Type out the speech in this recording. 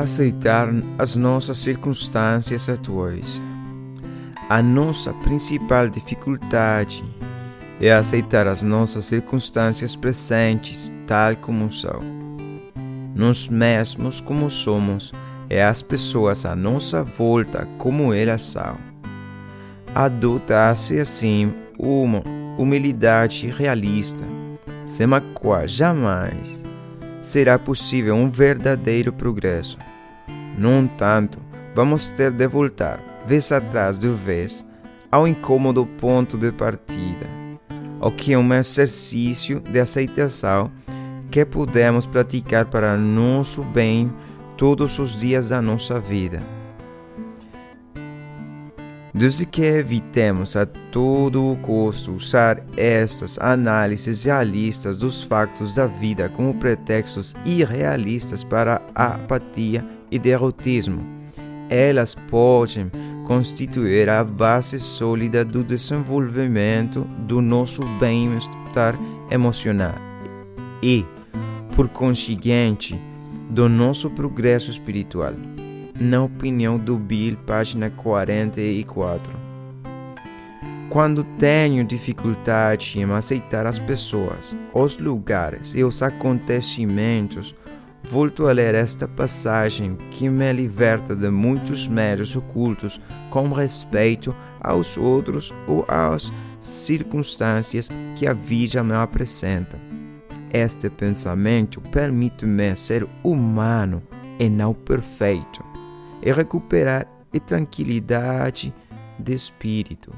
aceitar as nossas circunstâncias atuais. A nossa principal dificuldade é aceitar as nossas circunstâncias presentes tal como são. Nós mesmos como somos e as pessoas à nossa volta como elas são. Adota-se assim uma humildade realista, sem a qual jamais será possível um verdadeiro progresso. No entanto, vamos ter de voltar, vez atrás de vez, ao incômodo ponto de partida, o que é um exercício de aceitação que podemos praticar para nosso bem todos os dias da nossa vida. Desde que evitemos a todo custo usar estas análises realistas dos factos da vida como pretextos irrealistas para apatia e derrotismo, elas podem constituir a base sólida do desenvolvimento do nosso bem-estar emocional e, por conseguinte, do nosso progresso espiritual na opinião do Bill, página 44. Quando tenho dificuldade em aceitar as pessoas, os lugares e os acontecimentos, volto a ler esta passagem que me liberta de muitos medos ocultos com respeito aos outros ou às circunstâncias que a vida me apresenta. Este pensamento permite-me ser humano e não perfeito e recuperar a tranquilidade de espírito.